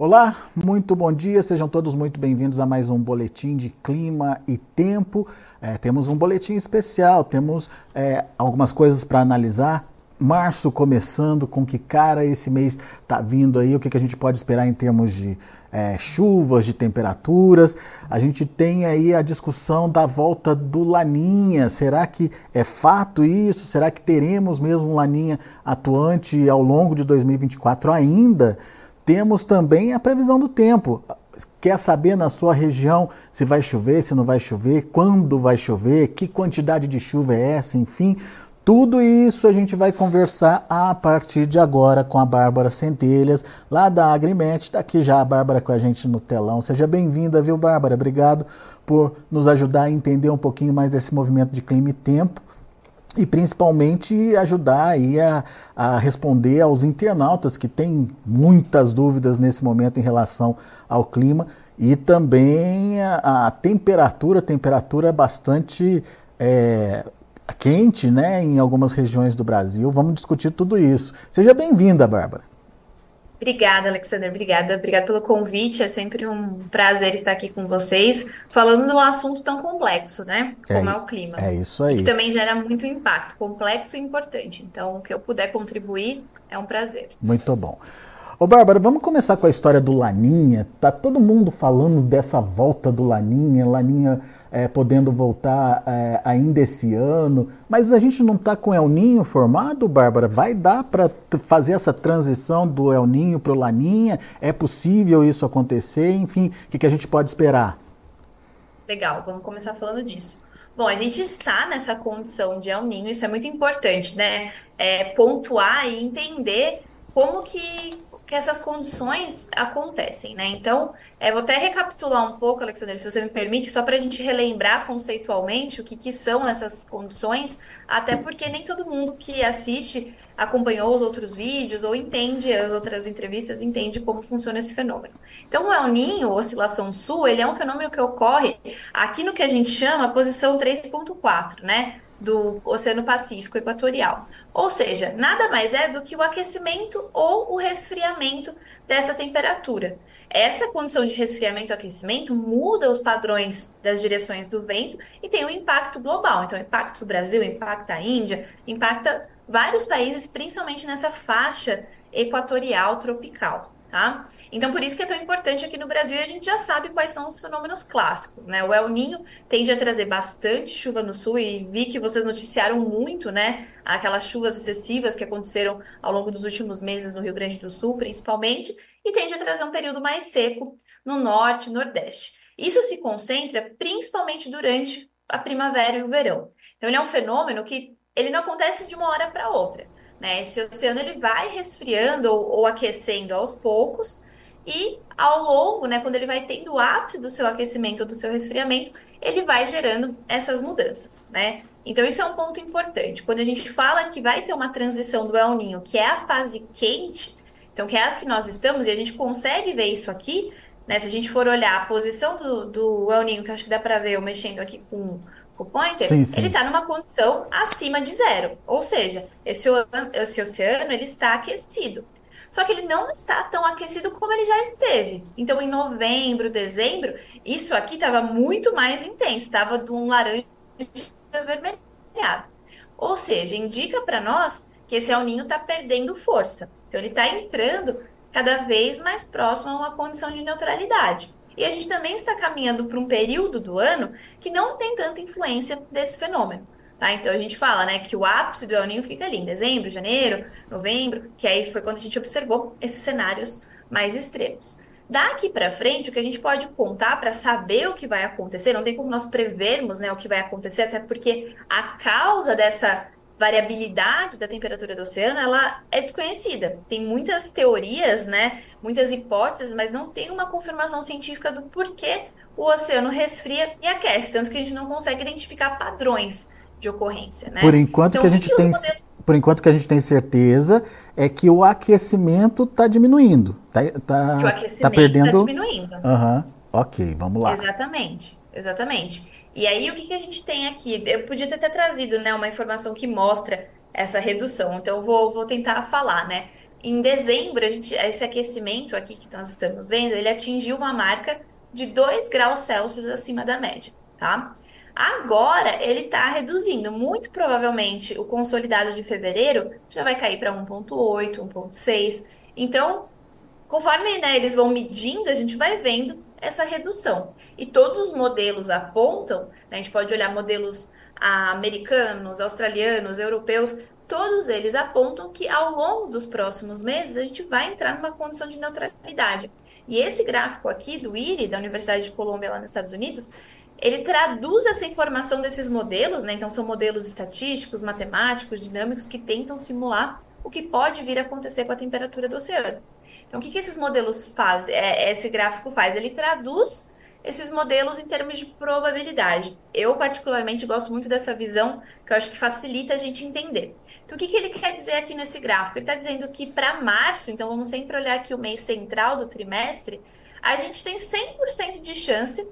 Olá, muito bom dia, sejam todos muito bem-vindos a mais um boletim de clima e tempo. É, temos um boletim especial, temos é, algumas coisas para analisar. Março começando, com que cara esse mês está vindo aí, o que, que a gente pode esperar em termos de é, chuvas, de temperaturas. A gente tem aí a discussão da volta do Laninha. Será que é fato isso? Será que teremos mesmo um Laninha atuante ao longo de 2024 ainda? Temos também a previsão do tempo. Quer saber na sua região se vai chover, se não vai chover, quando vai chover, que quantidade de chuva é essa, enfim. Tudo isso a gente vai conversar a partir de agora com a Bárbara Centelhas, lá da Agrimet. Está aqui já a Bárbara com a gente no telão. Seja bem-vinda, viu, Bárbara? Obrigado por nos ajudar a entender um pouquinho mais desse movimento de clima e tempo e principalmente ajudar aí a, a, responder aos internautas que têm muitas dúvidas nesse momento em relação ao clima e também a, a temperatura, temperatura bastante é, quente, né, em algumas regiões do Brasil. Vamos discutir tudo isso. Seja bem-vinda, Bárbara. Obrigada, Alexander. Obrigada. Obrigada pelo convite. É sempre um prazer estar aqui com vocês, falando de um assunto tão complexo, né? Como é, é o clima. É isso aí. Que também gera muito impacto, complexo e importante. Então, o que eu puder contribuir é um prazer. Muito bom. Ô Bárbara, vamos começar com a história do Laninha. Tá todo mundo falando dessa volta do Laninha, Laninha é, podendo voltar é, ainda esse ano, mas a gente não está com El Ninho formado, Bárbara? Vai dar para fazer essa transição do El Ninho para o Laninha? É possível isso acontecer? Enfim, o que, que a gente pode esperar? Legal, vamos começar falando disso. Bom, a gente está nessa condição de El Ninho, isso é muito importante, né? É, pontuar e entender como que que essas condições acontecem, né? Então, é, vou até recapitular um pouco, Alexander, se você me permite, só para a gente relembrar conceitualmente o que, que são essas condições, até porque nem todo mundo que assiste acompanhou os outros vídeos ou entende as outras entrevistas, entende como funciona esse fenômeno. Então, o El Ninho, oscilação sul, ele é um fenômeno que ocorre aqui no que a gente chama posição 3.4, né? Do Oceano Pacífico Equatorial. Ou seja, nada mais é do que o aquecimento ou o resfriamento dessa temperatura. Essa condição de resfriamento e aquecimento muda os padrões das direções do vento e tem um impacto global. Então, impacta o Brasil, impacta a Índia, impacta vários países, principalmente nessa faixa equatorial tropical, tá? Então, por isso que é tão importante aqui no Brasil a gente já sabe quais são os fenômenos clássicos, né? O El Ninho tende a trazer bastante chuva no sul e vi que vocês noticiaram muito, né? Aquelas chuvas excessivas que aconteceram ao longo dos últimos meses no Rio Grande do Sul, principalmente, e tende a trazer um período mais seco no norte e nordeste. Isso se concentra principalmente durante a primavera e o verão. Então, ele é um fenômeno que ele não acontece de uma hora para outra. Né? Esse oceano ele vai resfriando ou, ou aquecendo aos poucos, e ao longo, né, quando ele vai tendo o ápice do seu aquecimento, do seu resfriamento, ele vai gerando essas mudanças, né? Então isso é um ponto importante. Quando a gente fala que vai ter uma transição do El Ninho, que é a fase quente, então que é a que nós estamos e a gente consegue ver isso aqui, né? Se a gente for olhar a posição do, do El Ninho, que acho que dá para ver eu mexendo aqui com o pointer, sim, sim. ele está numa condição acima de zero. Ou seja, esse, esse oceano ele está aquecido. Só que ele não está tão aquecido como ele já esteve. Então, em novembro, dezembro, isso aqui estava muito mais intenso, estava de um laranja avermelhado. Ou seja, indica para nós que esse El Ninho está perdendo força. Então, ele está entrando cada vez mais próximo a uma condição de neutralidade. E a gente também está caminhando para um período do ano que não tem tanta influência desse fenômeno. Tá? Então a gente fala né, que o ápice do El Ninho fica ali em dezembro, janeiro, novembro, que aí foi quando a gente observou esses cenários mais extremos. Daqui para frente, o que a gente pode contar para saber o que vai acontecer, não tem como nós prevermos né, o que vai acontecer, até porque a causa dessa variabilidade da temperatura do oceano, ela é desconhecida. Tem muitas teorias, né, muitas hipóteses, mas não tem uma confirmação científica do porquê o oceano resfria e aquece, tanto que a gente não consegue identificar padrões de ocorrência, né? Por enquanto então, que a gente que tem modelos... por enquanto que a gente tem certeza é que o aquecimento está diminuindo, tá, tá, que o aquecimento tá perdendo. Está diminuindo. Uhum. Ok, vamos lá. Exatamente, exatamente. E aí o que, que a gente tem aqui? Eu podia ter trazido, né, uma informação que mostra essa redução. Então eu vou, vou tentar falar, né? em dezembro, a gente, esse aquecimento aqui que nós estamos vendo, ele atingiu uma marca de 2 graus Celsius acima da média, tá? Agora ele está reduzindo. Muito provavelmente o consolidado de fevereiro já vai cair para 1,8, 1,6. Então, conforme né, eles vão medindo, a gente vai vendo essa redução. E todos os modelos apontam, né, a gente pode olhar modelos americanos, australianos, europeus, todos eles apontam que ao longo dos próximos meses a gente vai entrar numa condição de neutralidade. E esse gráfico aqui do IRI, da Universidade de Colômbia, lá nos Estados Unidos, ele traduz essa informação desses modelos, né? Então, são modelos estatísticos, matemáticos, dinâmicos, que tentam simular o que pode vir a acontecer com a temperatura do oceano. Então, o que, que esses modelos fazem? É, esse gráfico faz? Ele traduz esses modelos em termos de probabilidade. Eu, particularmente, gosto muito dessa visão, que eu acho que facilita a gente entender. Então, o que, que ele quer dizer aqui nesse gráfico? Ele está dizendo que para março, então vamos sempre olhar aqui o mês central do trimestre, a gente tem 100% de chance,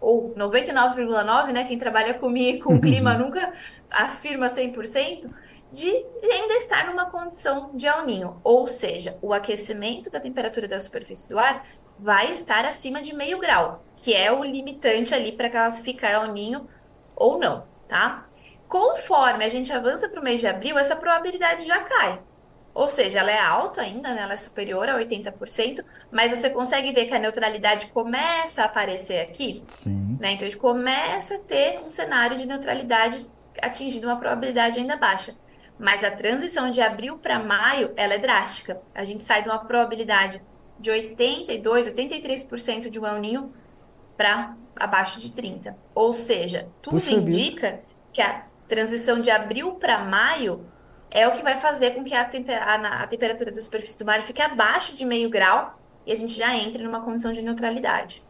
ou 99,9%, né? Quem trabalha comigo com o clima nunca afirma 100%, de ainda estar numa condição de El Ninho. Ou seja, o aquecimento da temperatura da superfície do ar vai estar acima de meio grau, que é o limitante ali para classificar El Ninho ou não, tá? Conforme a gente avança para o mês de abril, essa probabilidade já cai. Ou seja, ela é alta ainda, né? ela é superior a 80%, mas você consegue ver que a neutralidade começa a aparecer aqui. Sim. Né? Então a gente começa a ter um cenário de neutralidade atingindo uma probabilidade ainda baixa. Mas a transição de abril para maio, ela é drástica. A gente sai de uma probabilidade de 82, 83% de um El Ninho para abaixo de 30. Ou seja, tudo Puxa indica vida. que a transição de abril para maio é o que vai fazer com que a, a, a, temperatura da superfície do mar fique abaixo de meio grau e a gente já entre numa condição de neutralidade.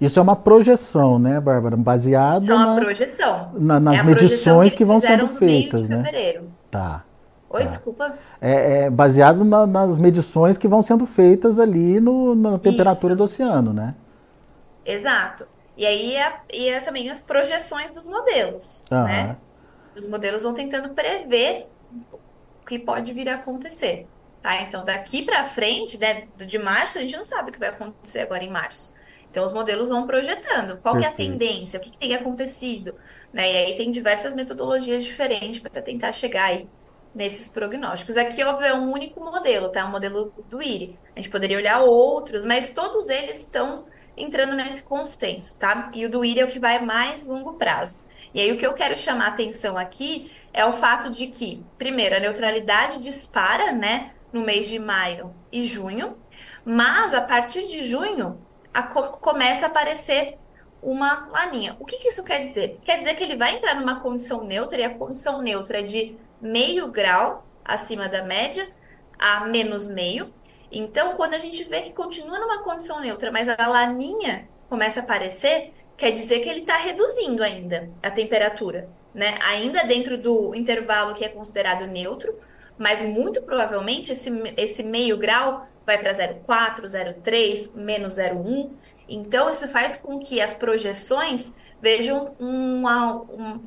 Isso é uma projeção, né, Bárbara? Baseada Isso é uma na, projeção. Na, nas é medições que, que vão sendo feitas, né? Fevereiro. Tá. Oi, tá. desculpa. É, é baseado na, nas medições que vão sendo feitas ali no, na temperatura Isso. do oceano, né? Exato. E aí é, e é também as projeções dos modelos, uhum. né? Os modelos vão tentando prever que pode vir a acontecer, tá? Então, daqui para frente, né, de março, a gente não sabe o que vai acontecer agora em março. Então, os modelos vão projetando qual é a tendência, o que, que tem acontecido, né? E aí tem diversas metodologias diferentes para tentar chegar aí nesses prognósticos. Aqui, óbvio, é um único modelo, tá? É um modelo do IRI. A gente poderia olhar outros, mas todos eles estão entrando nesse consenso, tá? E o do IRI é o que vai mais longo prazo. E aí o que eu quero chamar atenção aqui é o fato de que, primeiro, a neutralidade dispara, né, no mês de maio e junho, mas a partir de junho a, começa a aparecer uma laninha. O que, que isso quer dizer? Quer dizer que ele vai entrar numa condição neutra e a condição neutra é de meio grau acima da média a menos meio. Então, quando a gente vê que continua numa condição neutra, mas a laninha começa a aparecer, quer dizer que ele está reduzindo ainda a temperatura, né? Ainda dentro do intervalo que é considerado neutro, mas muito provavelmente esse, esse meio grau vai para 0,4, 0,3, menos 0,1. Então, isso faz com que as projeções vejam uma, um,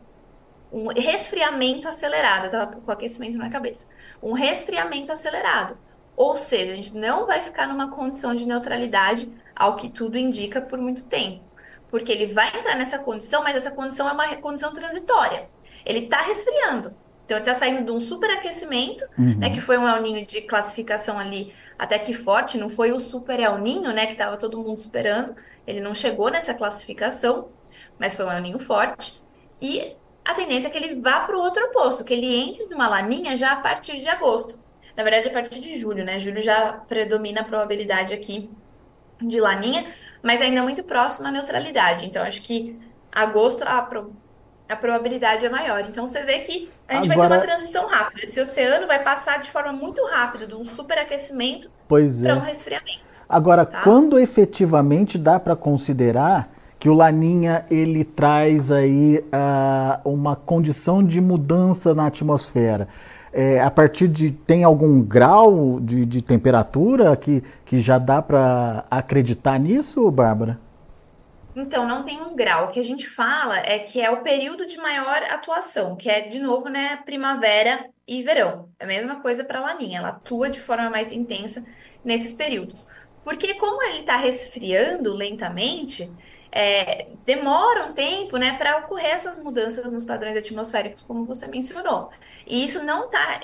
um resfriamento acelerado. Eu tava com aquecimento na cabeça. Um resfriamento acelerado. Ou seja, a gente não vai ficar numa condição de neutralidade, ao que tudo indica, por muito tempo. Porque ele vai entrar nessa condição, mas essa condição é uma condição transitória. Ele está resfriando. Então, ele está saindo de um superaquecimento, uhum. né, que foi um El Ninho de classificação ali até que forte, não foi o super El Ninho, né, que estava todo mundo esperando. Ele não chegou nessa classificação, mas foi um El Ninho forte. E a tendência é que ele vá para o outro oposto, que ele entre numa laninha já a partir de agosto. Na verdade, a partir de julho, né? Julho já predomina a probabilidade aqui de laninha, mas ainda muito próximo à neutralidade. Então, acho que agosto a, pro, a probabilidade é maior. Então, você vê que a gente Agora... vai ter uma transição rápida. Esse oceano vai passar de forma muito rápida de um superaquecimento para é. um resfriamento. Agora, tá? quando efetivamente dá para considerar que o Laninha ele traz aí uh, uma condição de mudança na atmosfera. É, a partir de tem algum grau de, de temperatura que, que já dá para acreditar nisso, Bárbara? Então, não tem um grau. O que a gente fala é que é o período de maior atuação, que é, de novo, né, primavera e verão. É a mesma coisa para a laninha, ela atua de forma mais intensa nesses períodos. Porque como ele está resfriando lentamente, é, demora um tempo, né, para ocorrer essas mudanças nos padrões atmosféricos, como você mencionou. E isso não está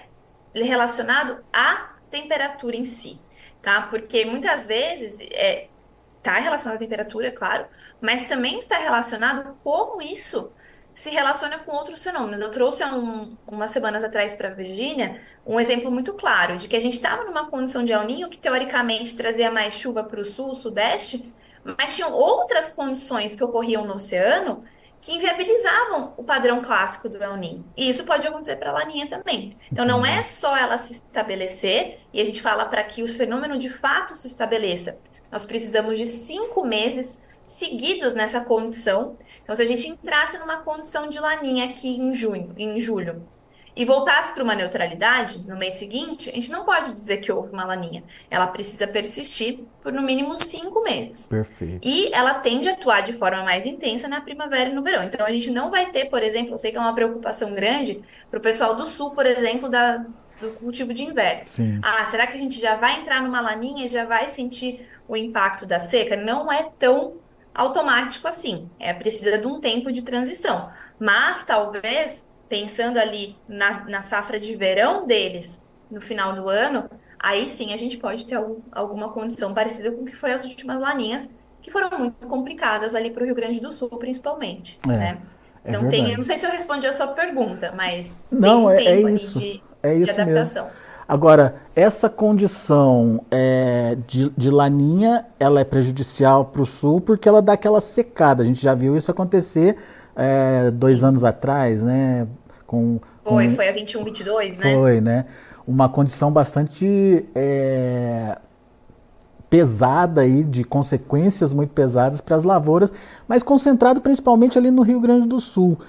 relacionado à temperatura em si, tá? Porque muitas vezes é, está relacionado à temperatura, é claro, mas também está relacionado como isso se relaciona com outros fenômenos. Eu trouxe há um, umas semanas atrás para a Virgínia um exemplo muito claro de que a gente estava numa condição de El Ninho que teoricamente trazia mais chuva para o sul, sudeste, mas tinham outras condições que ocorriam no oceano que inviabilizavam o padrão clássico do El Ninho. E isso pode acontecer para a Laninha também. Então não é só ela se estabelecer, e a gente fala para que o fenômeno de fato se estabeleça. Nós precisamos de cinco meses seguidos nessa condição. Então, se a gente entrasse numa condição de laninha aqui em junho, em julho, e voltasse para uma neutralidade no mês seguinte, a gente não pode dizer que houve uma laninha. Ela precisa persistir por no mínimo cinco meses. Perfeito. E ela tende a atuar de forma mais intensa na primavera e no verão. Então a gente não vai ter, por exemplo, eu sei que é uma preocupação grande para o pessoal do sul, por exemplo, da, do cultivo de inverno. Sim. Ah, será que a gente já vai entrar numa laninha e já vai sentir o impacto da seca? Não é tão automático assim. É precisa de um tempo de transição. Mas talvez pensando ali na, na safra de verão deles no final do ano, aí sim a gente pode ter algum, alguma condição parecida com o que foi as últimas laninhas, que foram muito complicadas ali para o Rio Grande do Sul, principalmente. É, né? é então tem, eu não sei se eu respondi a sua pergunta, mas não, tem é, um tempo é isso, de, é isso de adaptação. Mesmo. Agora, essa condição é, de, de, laninha, ela é prejudicial para o sul porque ela dá aquela secada. A gente já viu isso acontecer é, dois anos atrás, né? Com, foi, com, foi a 21, 22, né? Foi, né? Uma condição bastante é, pesada aí, de consequências muito pesadas para as lavouras, mas concentrado principalmente ali no Rio Grande do Sul.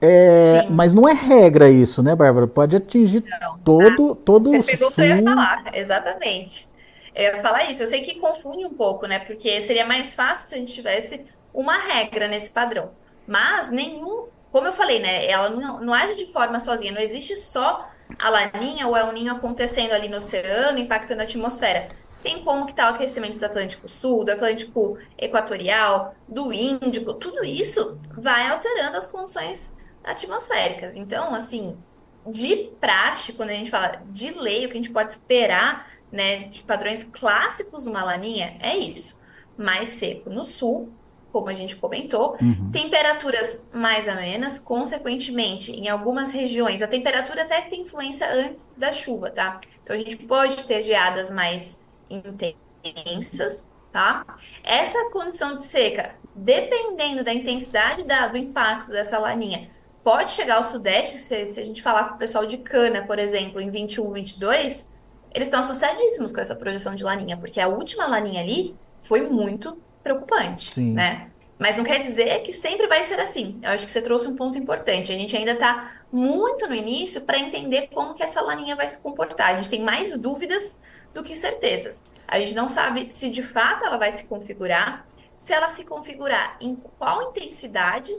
É, mas não é regra isso, né, Bárbara? Pode atingir não, todo, tá. todo Você o pegou sul. que eu ia falar, exatamente. Eu ia falar isso. Eu sei que confunde um pouco, né? Porque seria mais fácil se a gente tivesse uma regra nesse padrão. Mas nenhum, como eu falei, né? Ela não, não age de forma sozinha. Não existe só a laninha ou El Ninho acontecendo ali no oceano, impactando a atmosfera. Tem como que está o aquecimento do Atlântico Sul, do Atlântico Equatorial, do Índico. Tudo isso vai alterando as condições atmosféricas. Então, assim, de praxe, quando a gente fala de lei, o que a gente pode esperar, né, de padrões clássicos uma laninha, é isso. Mais seco no sul, como a gente comentou, uhum. temperaturas mais amenas, consequentemente, em algumas regiões, a temperatura até tem influência antes da chuva, tá? Então a gente pode ter geadas mais intensas, tá? Essa condição de seca, dependendo da intensidade da, do impacto dessa laninha, pode chegar ao Sudeste, se, se a gente falar com o pessoal de Cana, por exemplo, em 21, 22, eles estão assustadíssimos com essa projeção de laninha, porque a última laninha ali foi muito preocupante, Sim. né? Mas não quer dizer que sempre vai ser assim. Eu acho que você trouxe um ponto importante. A gente ainda está muito no início para entender como que essa laninha vai se comportar. A gente tem mais dúvidas do que certezas. A gente não sabe se de fato ela vai se configurar, se ela se configurar em qual intensidade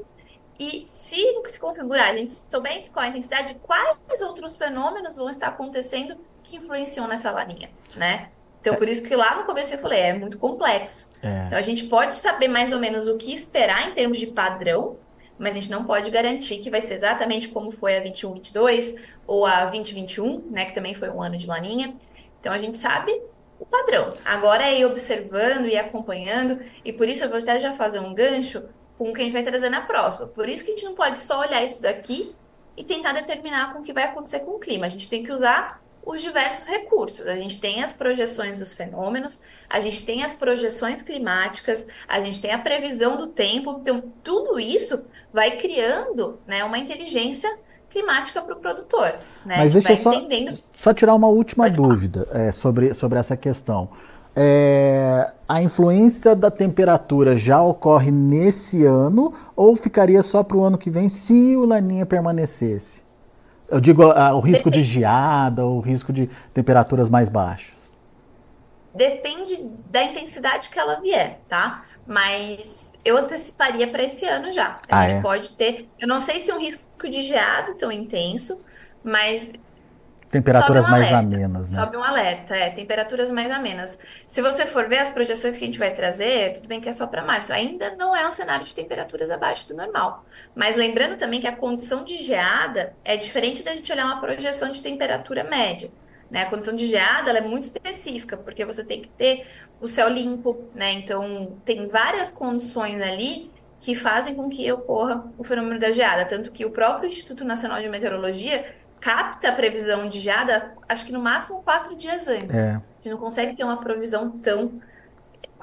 e se se configurar, a gente souber qual a intensidade, quais outros fenômenos vão estar acontecendo que influenciam nessa laninha, né? Então, por isso que lá no começo eu falei, é muito complexo. É. Então, a gente pode saber mais ou menos o que esperar em termos de padrão, mas a gente não pode garantir que vai ser exatamente como foi a 21-22 ou a 2021, né, que também foi um ano de laninha. Então, a gente sabe o padrão. Agora é ir observando e acompanhando, e por isso eu vou até já fazer um gancho com o que a gente vai trazer na próxima. Por isso que a gente não pode só olhar isso daqui e tentar determinar com o que vai acontecer com o clima. A gente tem que usar os diversos recursos. A gente tem as projeções dos fenômenos, a gente tem as projeções climáticas, a gente tem a previsão do tempo. Então, tudo isso vai criando né, uma inteligência climática para o produtor. Né? Mas deixa eu só, entendendo... só tirar uma última Pode dúvida é, sobre, sobre essa questão. É, a influência da temperatura já ocorre nesse ano ou ficaria só para o ano que vem se o Laninha permanecesse? Eu digo o risco Depende. de geada, o risco de temperaturas mais baixas. Depende da intensidade que ela vier, tá? mas eu anteciparia para esse ano já. A Ah, gente é? pode ter, eu não sei se um risco de geado tão intenso, mas sobe um Temperaturas mais alerta. amenas, né? Sobe um alerta, é, temperaturas mais amenas. Se você for ver as projeções que a gente vai trazer, tudo bem que é só para março, ainda não é um cenário de temperaturas abaixo do normal. Mas lembrando também que a condição de geada é diferente da gente olhar uma projeção de temperatura média. Né? A condição de geada ela é muito específica, porque você tem que ter o céu limpo, né? Então tem várias condições ali que fazem com que ocorra o fenômeno da geada. Tanto que o próprio Instituto Nacional de Meteorologia capta a previsão de geada, acho que no máximo quatro dias antes. É, A gente não consegue ter uma previsão tão,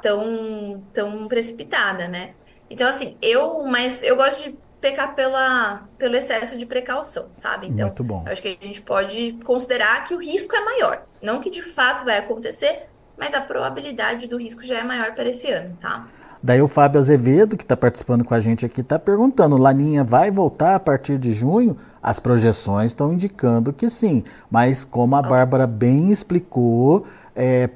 tão, tão precipitada, né? Então, assim, eu, mas eu gosto de pecar pela, pelo excesso de precaução, sabe? Então, muito bom. acho que a gente pode considerar que o risco é maior. Não que de fato vai acontecer, mas a probabilidade do risco já é maior para esse ano, tá? Daí o Fábio Azevedo, que está participando com a gente aqui, está perguntando: Laninha vai voltar a partir de junho? As projeções estão indicando que sim, mas como a Bárbara bem explicou,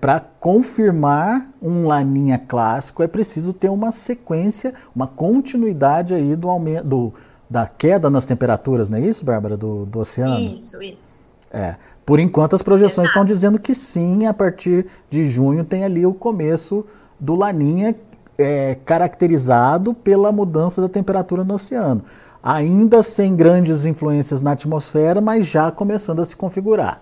para confirmar um Laninha clássico é preciso ter uma sequência, uma continuidade aí do aumento, do, da queda nas temperaturas, não é isso, Bárbara, do, do oceano? Isso, isso. É. Por enquanto, as projeções estão dizendo que sim, a partir de junho tem ali o começo do Laninha, é, caracterizado pela mudança da temperatura no oceano. Ainda sem grandes influências na atmosfera, mas já começando a se configurar.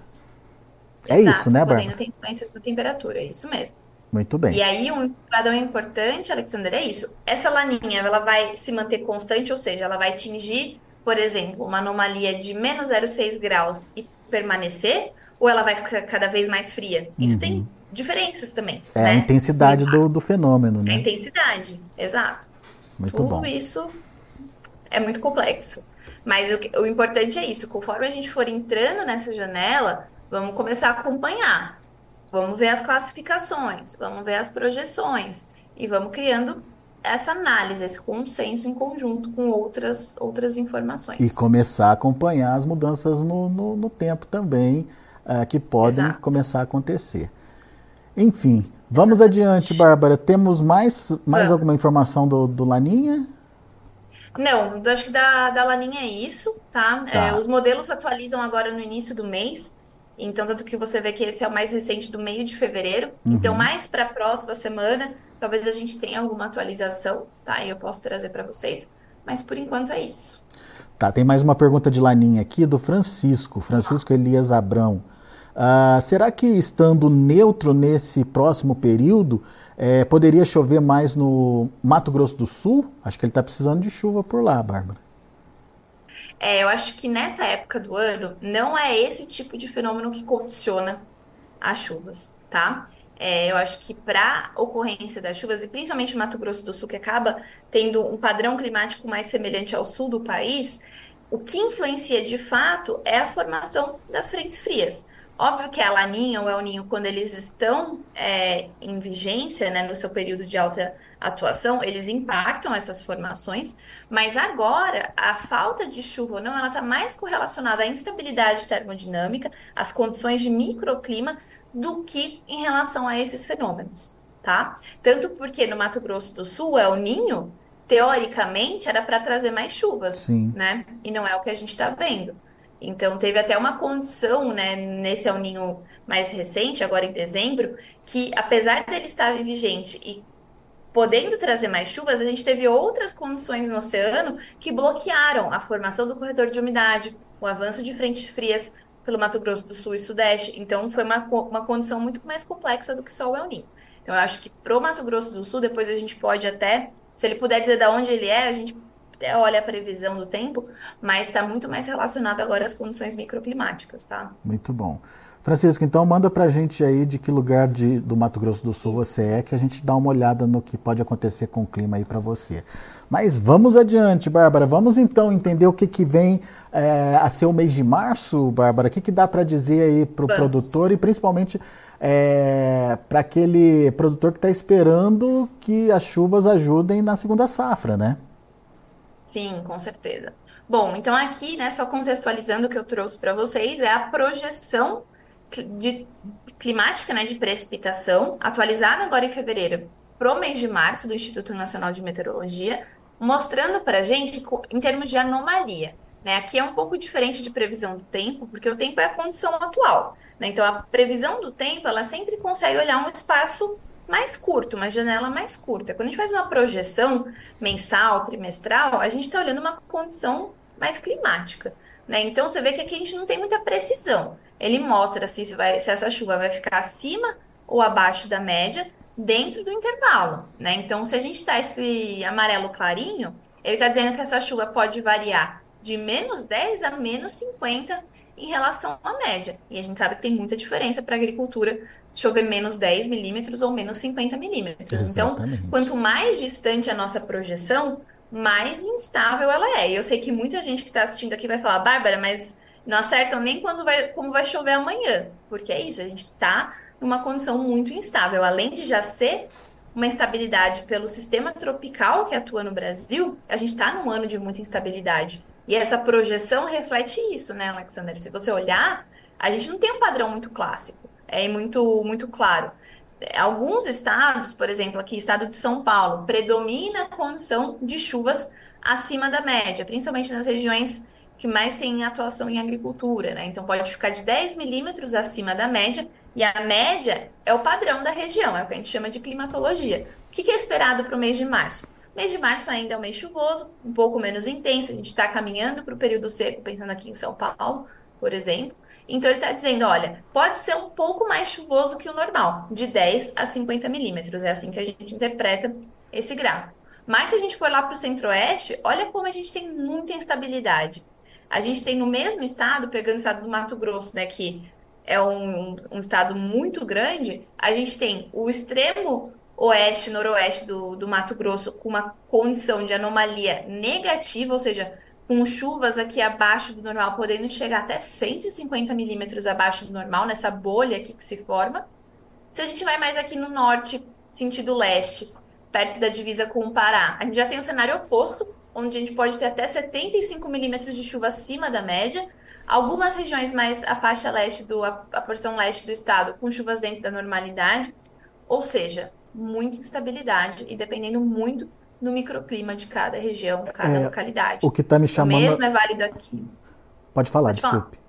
É Exato, isso, né, podendo Bárbara? ter influências na temperatura, é isso mesmo. Muito bem. E aí, um padrão importante, Alexander, é isso. Essa laninha, ela vai se manter constante, ou seja, ela vai atingir, por exemplo, uma anomalia de menos 0,6 graus e permanecer, ou ela vai ficar cada vez mais fria? Isso tem diferenças também, É a né? intensidade do, do fenômeno, A né? intensidade, exato. Muito bom. Tudo isso é muito complexo. Mas o, o importante é isso, conforme a gente for entrando nessa janela, vamos começar a acompanhar. Vamos ver as classificações, vamos ver as projeções e vamos criando essa análise, esse consenso em conjunto com outras, outras E informações. começar a acompanhar as mudanças no, no, no tempo também, ah, que podem Exato. começar a acontecer. Enfim, vamos adiante, Bárbara. Temos mais, mais Vamos. alguma informação do, do Laninha? Não, eu acho que da, da Laninha é isso, tá? Tá. É, os modelos atualizam agora no início do mês, então tanto que você vê que esse é o mais recente do meio de fevereiro. Então, mais para a próxima semana, talvez a gente tenha alguma atualização, tá? E eu posso trazer para vocês, mas por enquanto é isso. Tá, tem mais uma pergunta de Laninha aqui do Francisco, Francisco Elias Abrão. Ah, será que estando neutro nesse próximo período, eh, poderia chover mais no Mato Grosso do Sul? Acho que ele está precisando de chuva por lá, Bárbara. É, eu acho que nessa época do ano não é esse tipo de fenômeno que condiciona as chuvas, tá? É, eu acho que para ocorrência das chuvas, e principalmente no Mato Grosso do Sul, que acaba tendo um padrão climático mais semelhante ao sul do país, o que influencia de fato é a formação das frentes frias. Óbvio que a Laninha ou El Ninho, quando eles estão é, em vigência, né, no seu período de alta atuação, eles impactam essas formações, mas agora a falta de chuva ou não, ela está mais correlacionada à instabilidade termodinâmica, às condições de microclima, do que em relação a esses fenômenos, tá? Tanto porque no Mato Grosso do Sul, El Ninho, teoricamente, era para trazer mais chuvas, Sim. né? E não é o que a gente está vendo. Então, teve até uma condição, né, nesse El Ninho mais recente, agora em dezembro, que apesar dele estar vigente e podendo trazer mais chuvas, a gente teve outras condições no oceano que bloquearam a formação do corredor de umidade, o avanço de frentes frias pelo Mato Grosso do Sul e Sudeste. Então, foi uma, uma condição muito mais complexa do que só o El Niño. Então, eu acho que pro Mato Grosso do Sul, depois a gente pode até, se ele puder dizer de onde ele é, a gente até olha a previsão do tempo, mas está muito mais relacionado agora às condições microclimáticas, tá? Muito bom. Francisco, então manda pra gente aí de que lugar de, do Mato Grosso do Sul você é, que a gente dá uma olhada no que pode acontecer com o clima aí para você. Mas vamos adiante, Bárbara. Vamos então entender o que, que vem é, a ser o mês de março, Bárbara. O que, que dá para dizer aí para o produtor e principalmente é, para aquele produtor que está esperando que as chuvas ajudem na segunda safra, né? Sim, com certeza. Bom, então aqui, né, só contextualizando o que eu trouxe para vocês, é a projeção de, climática, né, de precipitação, atualizada agora em fevereiro pro mês de março do Instituto Nacional de Meteorologia, mostrando para a gente em termos de anomalia. Né? Aqui é um pouco diferente de previsão do tempo, porque o tempo é a condição atual. Né? Então, a previsão do tempo, ela sempre consegue olhar um espaço mais curto, uma janela mais curta. Quando a gente faz uma projeção mensal, trimestral, a gente está olhando uma condição mais climática. Né? Então, você vê que aqui a gente não tem muita precisão. Ele mostra se, vai, se essa chuva vai ficar acima ou abaixo da média, dentro do intervalo. Né? Então, se a gente está esse amarelo clarinho, ele está dizendo que essa chuva pode variar de menos 10 a menos 50 em relação à média. E a gente sabe que tem muita diferença para a agricultura chover menos 10 milímetros ou menos 50 milímetros. Então, quanto mais distante a nossa projeção, mais instável ela é. E eu sei que muita gente que está assistindo aqui vai falar, Bárbara, mas não acertam nem quando vai, como vai chover amanhã. Porque é isso, a gente está numa condição muito instável. Além de já ser uma instabilidade pelo sistema tropical que atua no Brasil, a gente está num ano de muita instabilidade. E essa projeção reflete isso, né, Alexander? Se você olhar, a gente não tem um padrão muito clássico, é muito, muito claro. Alguns estados, por exemplo, aqui, estado de São Paulo, predomina a condição de chuvas acima da média, principalmente nas regiões que mais têm atuação em agricultura, né? Então pode ficar de 10 milímetros acima da média, e a média é o padrão da região, é o que a gente chama de climatologia. O que é esperado para o mês de março? Mês de março ainda é um mês chuvoso, um pouco menos intenso. A gente está caminhando para o período seco, pensando aqui em São Paulo, por exemplo. Então ele está dizendo, olha, pode ser um pouco mais chuvoso que o normal, de 10 a 50 milímetros. É assim que a gente interpreta esse gráfico. Mas se a gente for lá para o centro-oeste, olha como a gente tem muita instabilidade. A gente tem no mesmo estado, pegando o estado do Mato Grosso, né, que é um, um estado muito grande, a gente tem o extremo oeste, noroeste do, do Mato Grosso com uma condição de anomalia negativa, ou seja, com chuvas aqui abaixo do normal, podendo chegar até 150 milímetros abaixo do normal, nessa bolha aqui que se forma. Se a gente vai mais aqui no norte, sentido leste, perto da divisa com o Pará, a gente já tem o um cenário oposto, onde a gente pode ter até 75 milímetros de chuva acima da média. Algumas regiões mais a faixa leste do a, a porção leste do estado com chuvas dentro da normalidade. Ou seja, muita instabilidade e dependendo muito do microclima de cada região, cada é, localidade. O que está me chamando. O mesmo é válido aqui. Pode falar, Pode desculpe. Falar.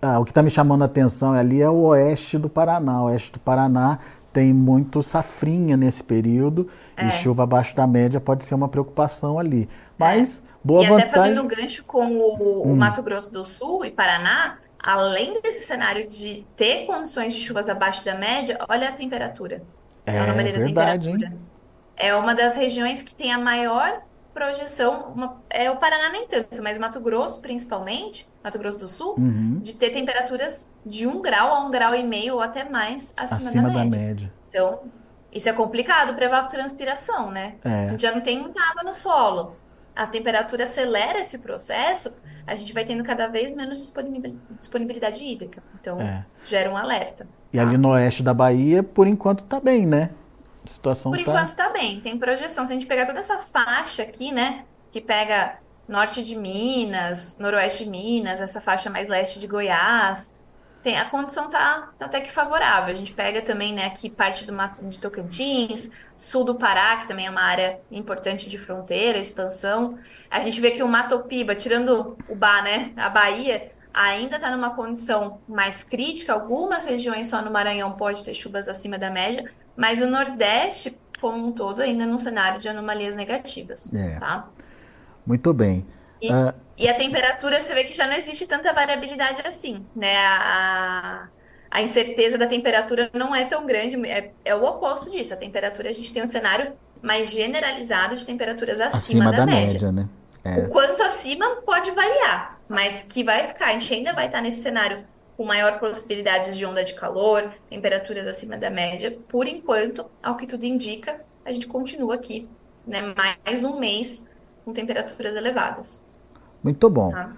Ah, o que está me chamando a atenção ali é o oeste do Paraná. O oeste do Paraná tem muito safrinha nesse período é. e chuva abaixo da média pode ser uma preocupação ali. Mas, é. boa e vantagem... até fazendo gancho com o, o hum. Mato Grosso do Sul e Paraná, além desse cenário de ter condições de chuvas abaixo da média, olha a temperatura. É, é uma verdade, hein? É uma das regiões que tem a maior projeção, uma, é o Paraná nem tanto, mas Mato Grosso principalmente, Mato Grosso do Sul, uhum. de ter temperaturas de um grau a um grau e meio ou até mais acima, acima da, média. da, média. Então, isso é complicado para evapotranspiração, né? É. Gente já não tem muita água no solo. A temperatura acelera esse processo, a gente vai tendo cada vez menos disponibilidade hídrica. Então, é. gera um alerta. E ali no oeste da Bahia, por enquanto tá bem, né? A situação por tá... enquanto tá bem. Tem projeção. Se a gente pegar toda essa faixa aqui, né? Que pega norte de Minas, noroeste de Minas, essa faixa mais leste de Goiás, tem, a condição tá, tá até que favorável. A gente pega também, né, aqui parte do Mato de Tocantins, sul do Pará, que também é uma área importante de fronteira, expansão. A gente vê que o Mato Piba, tirando o Ba, né, a Bahia, ainda está numa condição mais crítica. Algumas regiões só no Maranhão pode ter chuvas acima da média, mas o Nordeste, como um todo, ainda num cenário de anomalias negativas. É. Tá? Muito bem. E, uh... e, a temperatura, você vê que já não existe tanta variabilidade assim, né? A, a incerteza da temperatura não é tão grande, é, é o oposto disso. A temperatura, a gente tem um cenário mais generalizado de temperaturas acima, acima da, da média. média né? É. O quanto acima pode variar, mas que vai ficar, a gente ainda vai estar nesse cenário com maior possibilidades de onda de calor, temperaturas acima da média. Por enquanto, ao que tudo indica, a gente continua aqui, né, mais um mês com temperaturas elevadas. Muito bom. Tá?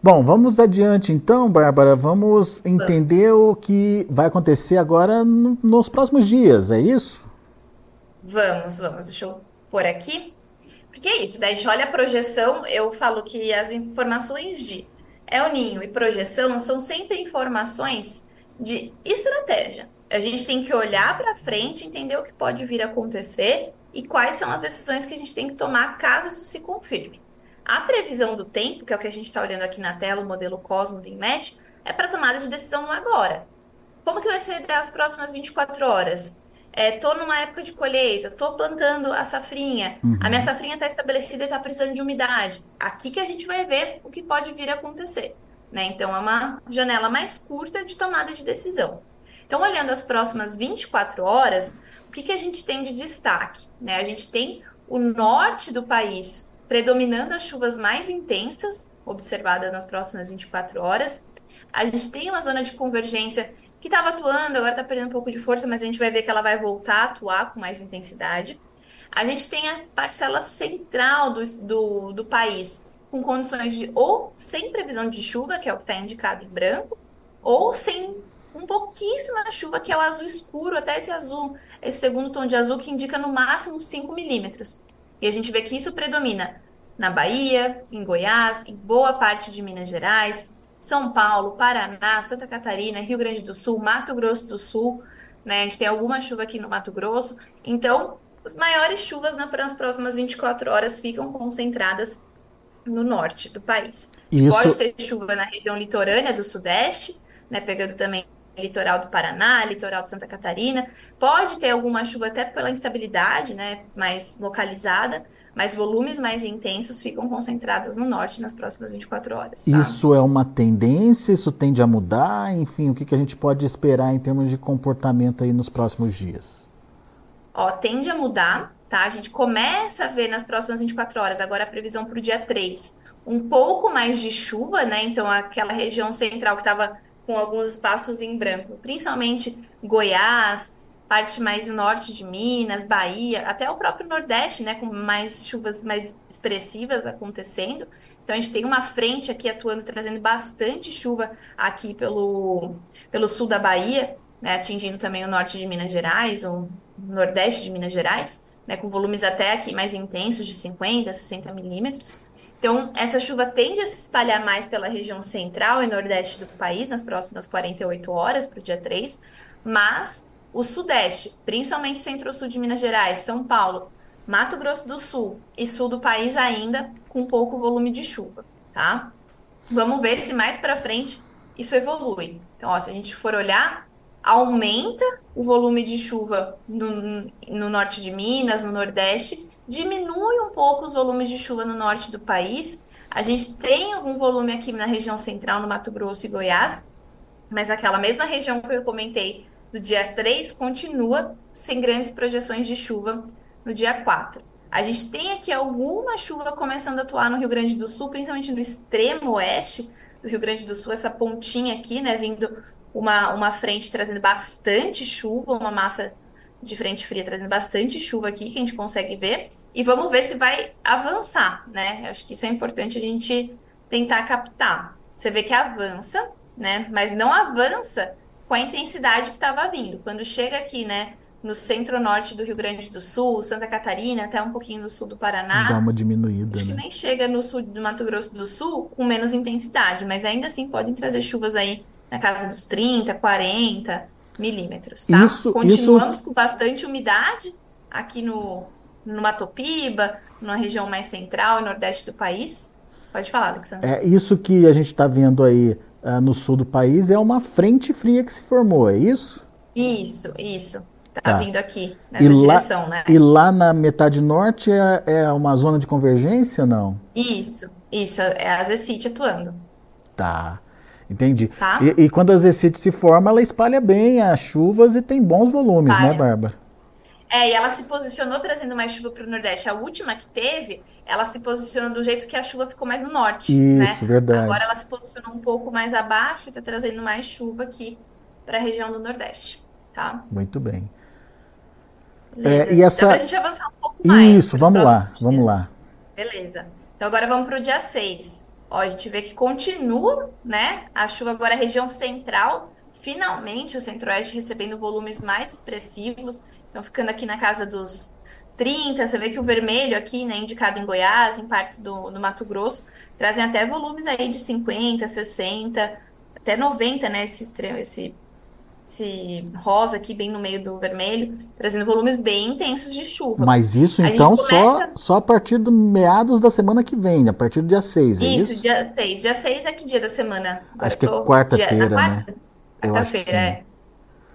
Bom, vamos adiante então, Bárbara. Vamos entender vamos. o que vai acontecer agora no, nos próximos dias, é isso? Vamos, vamos. Deixa eu pôr aqui. Porque é isso, daí a gente olha a projeção, eu falo que as informações de El Ninho e projeção são sempre informações de estratégia. a gente tem que olhar para frente, entender o que pode vir a acontecer e quais são as decisões que a gente tem que tomar caso isso se confirme. A previsão do tempo, que é o que a gente está olhando aqui na tela, o modelo Cosmo do INMET, é para tomada de decisão agora. Como que vai ser as próximas 24 horas? Estou é, numa época de colheita, estou plantando a safrinha, uhum. a minha safrinha está estabelecida e está precisando de umidade. Aqui que a gente vai ver o que pode vir a acontecer. Né? Então, é uma janela mais curta de tomada de decisão. Então, olhando as próximas 24 horas, o que, que a gente tem de destaque? Né? A gente tem o norte do país predominando as chuvas mais intensas, observadas nas próximas 24 horas. A gente tem uma zona de convergência que estava atuando, agora está perdendo um pouco de força, mas a gente vai ver que ela vai voltar a atuar com mais intensidade. A gente tem a parcela central do, do, do país, com condições de ou sem previsão de chuva, que é o que está indicado em branco, ou sem um pouquíssima chuva, que é o azul escuro, até esse azul, esse segundo tom de azul, que indica no máximo 5 milímetros. E a gente vê que isso predomina na Bahia, em Goiás, em boa parte de Minas Gerais, são Paulo, Paraná, Santa Catarina, Rio Grande do Sul, Mato Grosso do Sul, né? A gente tem alguma chuva aqui no Mato Grosso. Então, as maiores chuvas nas próximas 24 horas ficam concentradas no norte do país. Isso... Pode ter chuva na região litorânea do Sudeste, né? Pegando também litoral do Paraná, litoral de Santa Catarina. Pode ter alguma chuva até pela instabilidade, né? Mais localizada mas volumes mais intensos ficam concentrados no norte nas próximas 24 horas. Tá? Isso é uma tendência? Isso tende a mudar? Enfim, o que, que a gente pode esperar em termos de comportamento aí nos próximos dias? Ó, tende a mudar, tá? A gente começa a ver nas próximas 24 horas, agora a previsão para o dia 3, um pouco mais de chuva, né? Então, aquela região central que estava com alguns espaços em branco, principalmente Goiás, parte mais norte de Minas, Bahia, até o próprio Nordeste, né, com mais chuvas mais expressivas acontecendo. Então a gente tem uma frente aqui atuando, trazendo bastante chuva aqui pelo, pelo sul da Bahia, né, atingindo também o norte de Minas Gerais, o nordeste de Minas Gerais, né, com volumes até aqui mais intensos, de 50, 60 milímetros. Então, essa chuva tende a se espalhar mais pela região central e nordeste do país nas próximas 48 horas, para o dia 3, mas o Sudeste, principalmente Centro-Sul de Minas Gerais, São Paulo, Mato Grosso do Sul e Sul do país ainda com pouco volume de chuva, tá? Vamos ver se mais para frente isso evolui. Então, ó, se a gente for olhar, aumenta o volume de chuva no, no norte de Minas, no Nordeste, diminui um pouco os volumes de chuva no norte do país. A gente tem algum volume aqui na região central, no Mato Grosso e Goiás, mas aquela mesma região que eu comentei do dia 3 continua sem grandes projeções de chuva no dia 4. A gente tem aqui alguma chuva começando a atuar no Rio Grande do Sul, principalmente no extremo oeste do Rio Grande do Sul, essa pontinha aqui, né, vindo uma, uma frente trazendo bastante chuva, uma massa de frente fria trazendo bastante chuva aqui que a gente consegue ver. E vamos ver se vai avançar, né? Eu acho que isso é importante a gente tentar captar. Você vê que avança, né? Mas não avança com a intensidade que estava vindo. Quando chega aqui, né, no centro-norte do Rio Grande do Sul, Santa Catarina, até um pouquinho no sul do Paraná. Dá uma diminuída. Acho né? que nem chega no sul do Mato Grosso do Sul com menos intensidade, mas ainda assim podem trazer chuvas aí na casa dos 30, 40 milímetros, tá? Isso, Continuamos isso... com bastante umidade aqui no, no Matopiba, na região mais central e nordeste do país. Pode falar, Alexandre. É isso que a gente está vendo aí uh, no sul do país é uma frente fria que se formou, é isso? Isso, isso. Tá, tá. vindo aqui, nessa e direção, lá, né? E lá na metade norte é, é uma zona de convergência, não? Isso, isso, é a Zecite atuando. Tá, entendi. Tá? E, e, quando a Zecite se forma, ela espalha bem as chuvas e tem bons volumes, né, Bárbara? É, e ela se posicionou trazendo mais chuva para o Nordeste. A última que teve, ela se posicionou do jeito que a chuva ficou mais no norte. Isso, né? verdade. Agora ela se posicionou um pouco mais abaixo e está trazendo mais chuva aqui para a região do Nordeste. Tá? Muito bem. É, e essa... Dá pra gente avançar um pouco mais. Isso, vamos lá, dias. vamos lá. Beleza. Então agora vamos para o dia 6. Ó, a gente vê que continua, né? A chuva agora região central. Finalmente o centro-oeste recebendo volumes mais expressivos. Então, ficando aqui na casa dos 30, você vê que o vermelho aqui, né, indicado em Goiás, em partes do, do Mato Grosso, trazem até volumes aí de 50, 60, até 90, né, esse, esse esse rosa aqui bem no meio do vermelho, trazendo volumes bem intensos de chuva. Mas isso A então começa. só, só a partir do meados da semana que vem, a partir do dia 6, é Isso, isso? dia 6. Dia 6 é que dia da semana? Agora Acho que é quarta-feira, né? Quarta-feira, é.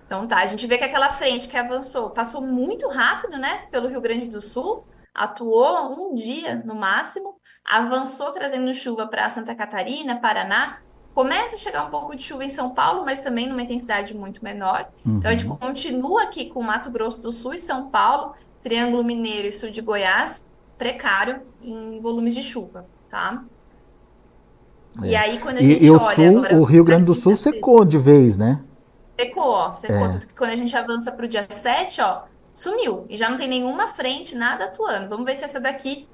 Então tá, a gente vê que aquela frente que avançou, passou muito rápido, né, pelo Rio Grande do Sul, atuou um dia no máximo, avançou trazendo chuva para Santa Catarina, Paraná. Começa a chegar um pouco de chuva em São Paulo, mas também numa intensidade muito menor. Então a gente Uhum. continua aqui com Mato Grosso do Sul e São Paulo, Triângulo Mineiro e sul de Goiás, precário em volumes de chuva, tá? E É. aí, quando a E, e gente o olha sul, o agora Rio para Grande do Sul secou de vez, né? Secou, ó, secou. É. Tanto que quando a gente avança para o dia 7, ó, sumiu. E já não tem nenhuma frente, nada atuando. Vamos ver se essa daqui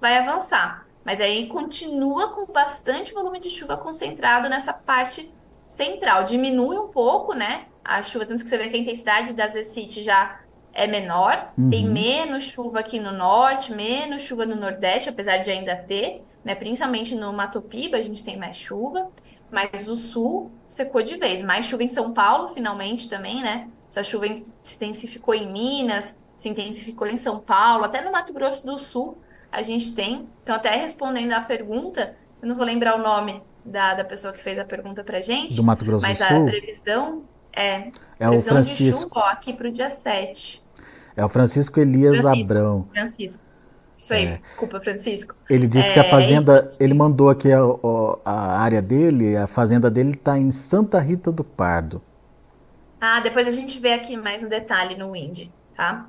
vai avançar. Mas aí continua com bastante volume de chuva concentrado nessa parte central. Diminui um pouco, né? A chuva, tanto que você vê que a intensidade das ECIT já é menor. Tem Uhum. menos chuva aqui no norte, menos chuva no nordeste, apesar de ainda ter, né? Principalmente no Mato Piba, a gente tem mais chuva. Mas o sul secou de vez. Mais chuva em São Paulo, finalmente, também, né? Essa chuva se intensificou em Minas, se intensificou em São Paulo, até no Mato Grosso do Sul a gente tem. Então, até respondendo à pergunta, eu não vou lembrar o nome da, da pessoa que fez a pergunta pra Do gente, Mato Grosso do mas a Sul previsão é é o previsão de chuva, Francisco. ó, aqui pro dia 7. É o Francisco Elias Francisco, Abrão. Francisco. Isso aí, desculpa, Francisco. Ele disse que a É, é que a fazenda, gente ele mandou aqui a, a área dele, a fazenda dele está em Santa Rita do Pardo. Ah, depois a gente vê aqui mais um detalhe no Wind, tá?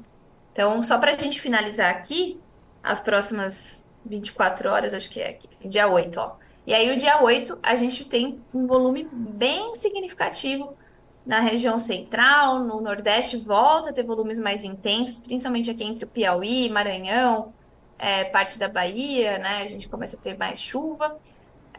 Então, só para a gente finalizar aqui, as próximas 24 horas, acho que é aqui, dia 8, ó. E aí, o dia 8, a gente tem um volume bem significativo na região central, no Nordeste, volta a ter volumes mais intensos, principalmente aqui entre o Piauí, Maranhão, é, parte da Bahia, né? A gente começa a ter mais chuva.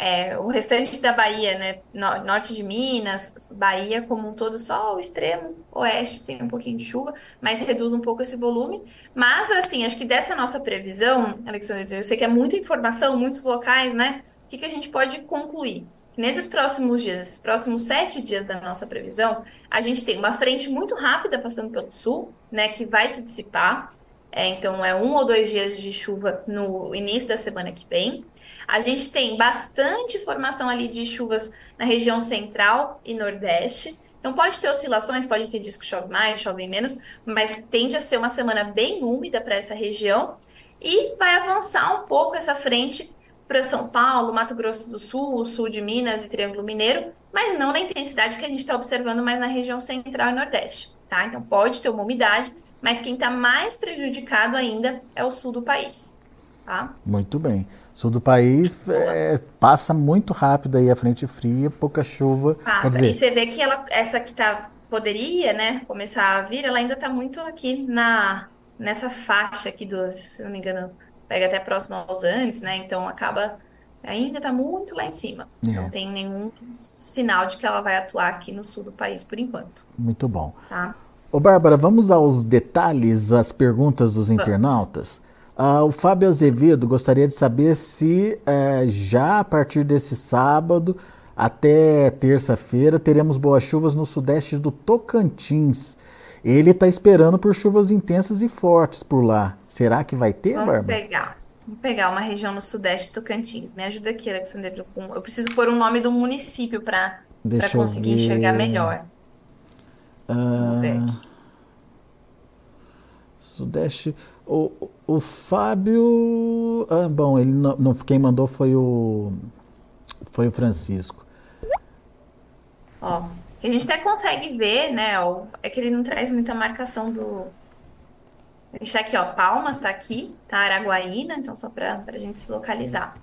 É, o restante da Bahia, né? no- Norte de Minas, Bahia como um todo, só o extremo oeste tem um pouquinho de chuva, mas reduz um pouco esse volume. Mas, assim, acho que dessa nossa previsão, Alexandre, eu sei que é muita informação, muitos locais, né? O que que a gente pode concluir? Nesses próximos dias, próximos sete dias da nossa previsão, a gente tem uma frente muito rápida passando pelo sul, né? Que vai se dissipar. É, então, é um ou dois dias de chuva no início da semana que vem. A gente tem bastante formação ali de chuvas na região central e nordeste. Então pode ter oscilações, pode ter dias que chove mais, chove menos, mas tende a ser uma semana bem úmida para essa região e vai avançar um pouco essa frente para São Paulo, Mato Grosso do Sul, sul de Minas e Triângulo Mineiro, mas não na intensidade que a gente está observando mais na região central e nordeste, tá? Então pode ter uma umidade, mas quem está mais prejudicado ainda é o sul do país, tá? Muito bem. Sul do país é, passa muito rápido aí a frente fria, pouca chuva. Passa. E dizer, você vê que ela, essa que tá, poderia, né, começar a vir, ela ainda tá muito aqui na, nessa faixa aqui do, se não me engano, pega até próximo aos Andes, né? Então acaba, ainda tá muito lá em cima. Não é, tem nenhum sinal de que ela vai atuar aqui no sul do país por enquanto, muito bom. tá? Ô, Bárbara, vamos aos detalhes, às perguntas dos internautas? Ah, o Fábio Azevedo gostaria de saber se eh, já a partir desse sábado até terça-feira teremos boas chuvas no sudeste do Tocantins. Ele está esperando por chuvas intensas e fortes por lá. Será que vai ter, Vamos Bárbara? pegar. Vamos pegar uma região no sudeste do Tocantins. Me ajuda aqui, Alexandre. Eu preciso pôr o nome do município para conseguir enxergar melhor. Ver Ah. Sudeste. O, o Fábio. Ah, bom, ele não, não- quem mandou foi o foi o Francisco. Ó, que a gente até consegue ver, né? é que ele não traz muita marcação do. A gente tá aqui, ó. Palmas tá aqui, tá? Araguaína, então só pra, pra gente se localizar.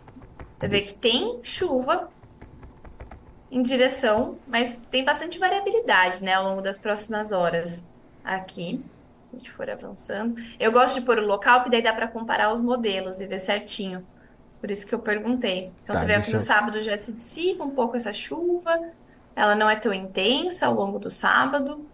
Você vê que tem chuva em direção, mas tem bastante variabilidade, né, ao longo das próximas horas aqui. Se a gente for avançando. Eu gosto de pôr o local, que daí dá pra comparar os modelos e ver certinho. Por isso que eu perguntei. Então Tá, você vê que no eu. sábado já se dissipa um pouco essa chuva. Ela não é tão intensa ao longo do sábado,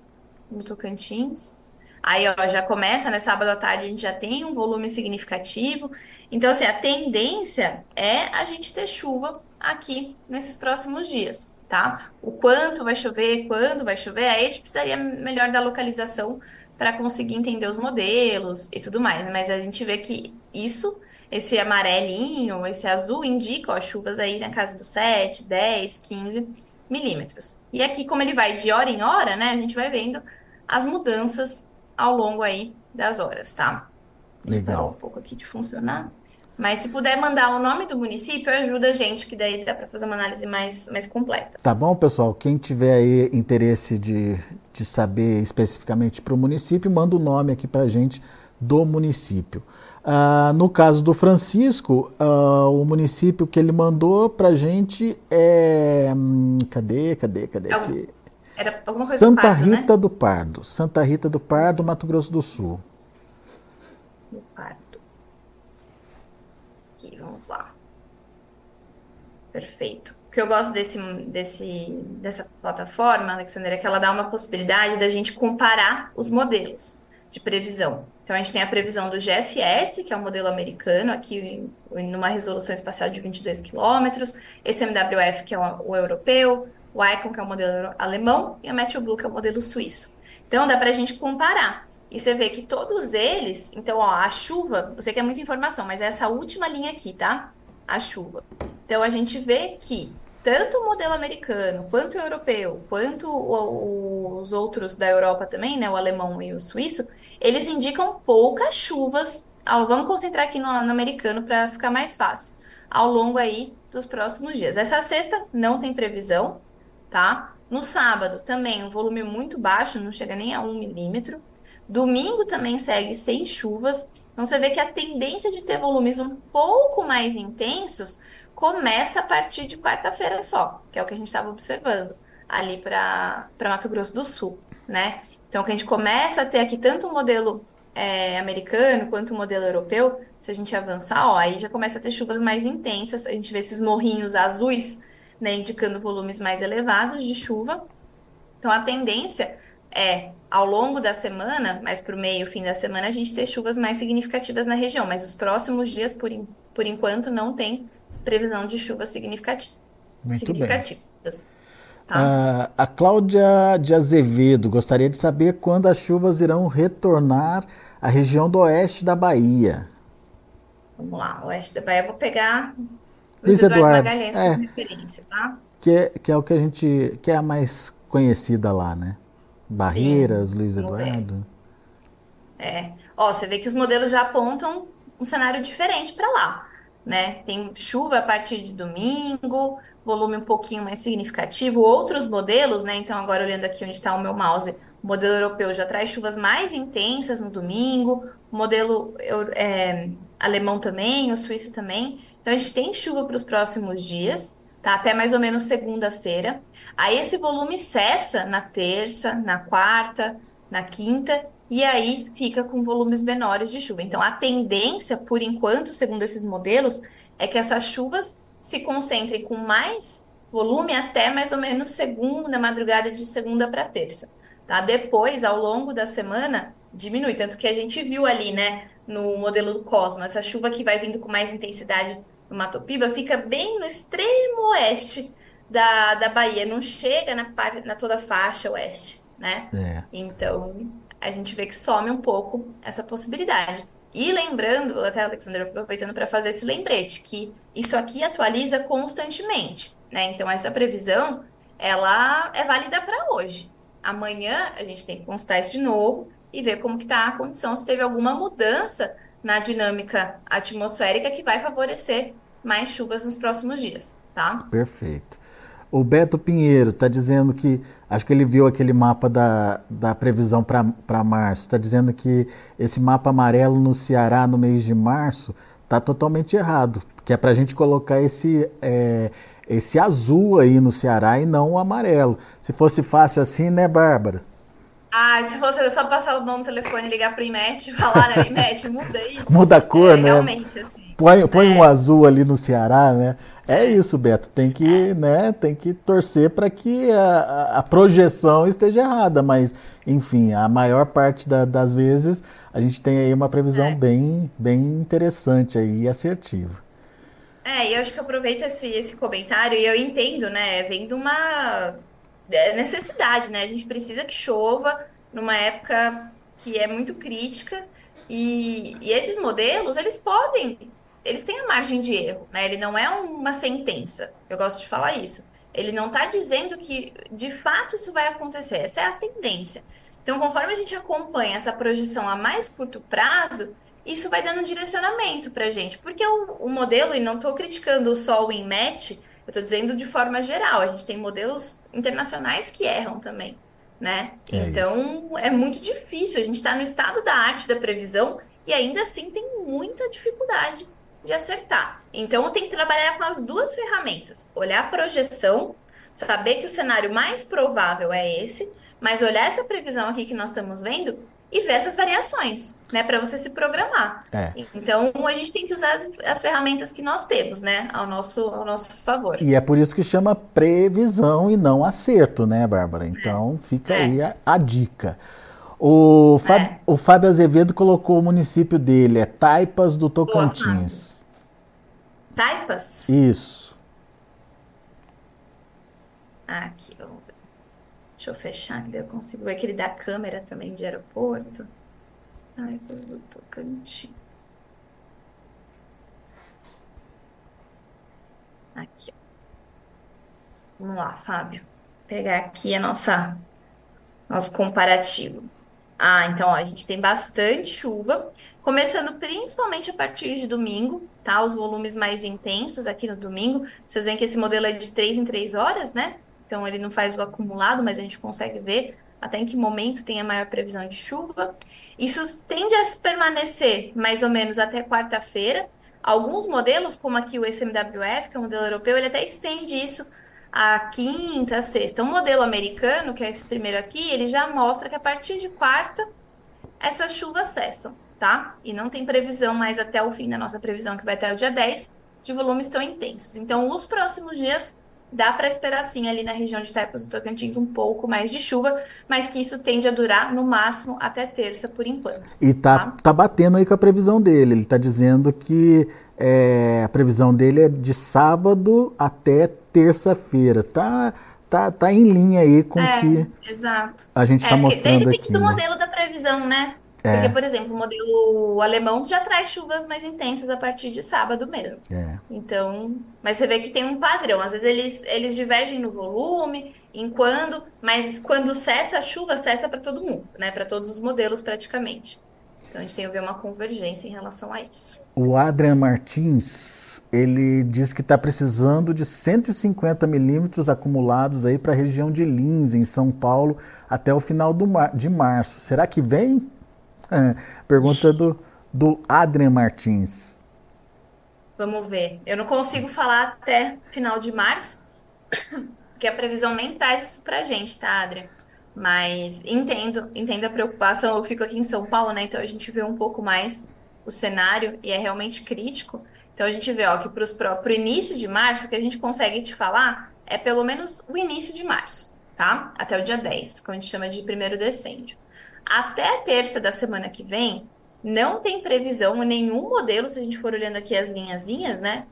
no Tocantins. Aí, ó, já começa, né? Sábado à tarde a gente já tem um volume significativo. Então, assim, a tendência é a gente ter chuva aqui nesses próximos dias. tá? O quanto vai chover, quando vai chover, aí a gente precisaria melhor da localização para conseguir entender os modelos e tudo mais. Mas a gente vê que isso, esse amarelinho, esse azul, indica ó, chuvas aí na casa dos 7, 10, 15 milímetros. E aqui, como ele vai de hora em hora, né, a gente vai vendo as mudanças ao longo aí das horas, tá? Legal. um pouco aqui de funcionar. Mas se puder mandar o nome do município, ajuda a gente, que daí dá para fazer uma análise mais, mais completa. Tá bom, pessoal? Quem tiver aí interesse de, de saber especificamente para o município, manda o nome aqui para a gente do município. Ah, no caso do Francisco, ah, o município que ele mandou para a gente é. Hum, cadê, cadê, cadê? Era alguma coisa Santa do Pardo, né? Rita do Pardo. Santa Rita do Pardo, Mato Grosso do Sul. Do Pardo. Aqui, vamos lá. Perfeito. O que eu gosto desse, desse, dessa plataforma, Alexander, é que ela dá uma possibilidade da gente comparar os modelos de previsão. Então, a gente tem a previsão do GFS, que é o modelo americano, aqui numa resolução espacial de 22 quilômetros, esse MWF, que é o, europeu, o ICON, que é o modelo alemão, e o MeteoBlue, que é o modelo suíço. Então, dá para a gente comparar. E você vê que todos eles, então, ó, a chuva, eu sei que é muita informação, mas é essa última linha aqui, tá? A chuva. Então, a gente vê que tanto o modelo americano, quanto o europeu, quanto o- os outros da Europa também, né, o alemão e o suíço, eles indicam poucas chuvas. ao- Vamos concentrar aqui no, no americano para ficar mais fácil. Ao longo aí dos próximos dias. Essa sexta não tem previsão, tá? No sábado também um volume muito baixo, não chega nem a um milímetro. Domingo também segue sem chuvas. Então você vê que a tendência de ter volumes um pouco mais intensos começa a partir de quarta-feira só, que é o que a gente estava observando ali para Mato Grosso do Sul, né? Então que a gente começa a ter aqui tanto o modelo é, americano quanto o modelo europeu, se a gente avançar, ó, aí já começa a ter chuvas mais intensas, a gente vê esses morrinhos azuis, né, indicando volumes mais elevados de chuva. Então, a tendência é, ao longo da semana, mais para o meio, fim da semana, a gente ter chuvas mais significativas na região. Mas os próximos dias, por, en- por enquanto, não tem previsão de chuvas significati- Muito bem. significativas. Tá? Ah, a Cláudia de Azevedo gostaria de saber quando as chuvas irão retornar à região do oeste da Bahia. Vamos lá, oeste da Bahia. Vou pegar Luiz Eduardo Eduardo, Magalhães é. como referência, tá? Que é, que é o que a gente. que é a mais conhecida lá, né? Barreiras, Luiz vamos ver. Eduardo. É. Ó, você vê que os modelos já apontam um cenário diferente para lá, né? Tem chuva a partir de domingo, volume um pouquinho mais significativo. Outros modelos, né? Então, agora olhando aqui onde está o meu mouse, o modelo europeu já traz chuvas mais intensas no domingo, o modelo é, alemão também, o suíço também. Então, a gente tem chuva para os próximos dias, tá? Até mais ou menos segunda-feira. Aí esse volume cessa na terça, na quarta, na quinta, e aí fica com volumes menores de chuva. Então, a tendência, por enquanto, segundo esses modelos, é que essas chuvas se concentrem com mais volume até mais ou menos segunda, madrugada de segunda para terça. Tá? Depois, ao longo da semana, diminui. Tanto que a gente viu ali, né, no modelo do Cosmo, essa chuva que vai vindo com mais intensidade no Mato Piba fica bem no extremo oeste da, da Bahia, não chega na, na toda a faixa oeste, né? É. Então, a gente vê que some um pouco essa possibilidade. E lembrando, até Alexandre, aproveitando para fazer esse lembrete, que isso aqui atualiza constantemente, né? Então, essa previsão, ela é válida para hoje. Amanhã a gente tem que constar isso de novo e ver como que está a condição, se teve alguma mudança na dinâmica atmosférica que vai favorecer mais chuvas nos próximos dias, tá? Perfeito. O Beto Pinheiro está dizendo que, acho que ele viu aquele mapa da, da previsão para março, está dizendo que esse mapa amarelo no Ceará no mês de março está totalmente errado, que é para a gente colocar esse, é, esse azul aí no Ceará e não o amarelo. Se fosse fácil assim, né, Bárbara? Ah, se fosse só passar o nome no telefone e ligar pro IMET e falar, né, IMET, muda aí. Muda a cor, É, né? Realmente, assim. Põe, põe É. um azul ali no Ceará, né? É isso, Beto. Tem que, né, tem que torcer para que a, a- projeção esteja errada, mas, enfim, a maior parte da- das vezes a gente tem aí uma previsão É. bem, bem interessante aí e assertiva. É, e eu acho que eu aproveito esse, esse comentário e eu entendo, né? Vem de uma é, necessidade, né? A gente precisa que chova numa época que é muito crítica e, e esses modelos, eles podem, eles têm a margem de erro, né? Ele não é uma sentença. Eu gosto de falar isso. Ele não está dizendo que de fato isso vai acontecer. Essa é a tendência. Então, conforme a gente acompanha essa projeção a mais curto prazo, isso vai dando um direcionamento para a gente. Porque o, o, modelo, e não estou criticando só o INMET, eu estou dizendo de forma geral, a gente tem modelos internacionais que erram também, né? É então, isso. é muito difícil. A gente está no estado da arte da previsão e ainda assim tem muita dificuldade de acertar. Então, tenho que trabalhar com as duas ferramentas. Olhar a projeção, saber que o cenário mais provável é esse, mas olhar essa previsão aqui que nós estamos vendo e ver essas variações, né, para você se programar. É. Então, a gente tem que usar as, as, ferramentas que nós temos, né, ao nosso, ao nosso favor. E é por isso que chama previsão e não acerto, né, Bárbara? Então, é. fica é. aí a, a, dica. O, Fábio, é. o Fábio Azevedo colocou o município dele, é Taipas do Tocantins. Boa, Taipas? Isso. Aqui, vamos ver. Deixa eu fechar, que eu consigo ver que ele dá câmera também de aeroporto. Ai, coisa do Tocantins. Aqui. Vamos lá, Fábio. Pegar aqui a nossa nosso comparativo. Ah, então ó, a gente tem bastante chuva, começando principalmente a partir de domingo, tá? Os volumes mais intensos aqui no domingo. Vocês veem que esse modelo é de 3 em 3 horas, né? então ele não faz o acumulado, mas a gente consegue ver até em que momento tem a maior previsão de chuva. Isso tende a permanecer mais ou menos até quarta-feira. Alguns modelos, como aqui o SMWF, que é o modelo europeu, ele até estende isso a quinta, sexta. Um modelo americano, que é esse primeiro aqui, ele já mostra que a partir de quarta essas chuvas cessam, tá? E não tem previsão mais até o fim da nossa previsão, que vai até o dia 10, de volumes tão intensos. Então, os próximos dias dá para esperar sim ali na região de Taipas do Tocantins um pouco mais de chuva, mas que isso tende a durar no máximo até terça por enquanto. E tá, tá? tá batendo aí com a previsão dele. Ele está dizendo que é, a previsão dele é de sábado até terça-feira. Tá, tá, tá em linha aí com o é, que exato. a gente está é, mostrando aqui. Depende do né? modelo da previsão, né? É. Porque, por exemplo, o modelo alemão já traz chuvas mais intensas a partir de sábado mesmo. É. Então, mas você vê que tem um padrão. Às vezes eles, eles divergem no volume, em quando, mas quando cessa a chuva, cessa para todo mundo, né? Para todos os modelos praticamente. Então a gente tem que ver uma convergência em relação a isso. O Adrian Martins, ele diz que está precisando de 150 milímetros acumulados aí para a região de Lins, em São Paulo, até o final mar de março. Será que vem? Pergunta do, do Adrian Martins. Vamos ver. Eu não consigo falar até final de março, porque a previsão nem traz isso pra gente, tá, Adrian? Mas entendo, entendo a preocupação. Eu fico aqui em São Paulo, né? Então a gente vê um pouco mais o cenário e é realmente crítico. Então a gente vê ó, que para o início de março, o que a gente consegue te falar é pelo menos o início de março, tá? Até o dia 10, que a gente chama de primeiro decêndio. Até terça da semana que vem, não tem previsão, nenhum modelo, se a gente for olhando aqui as linhazinhas, né?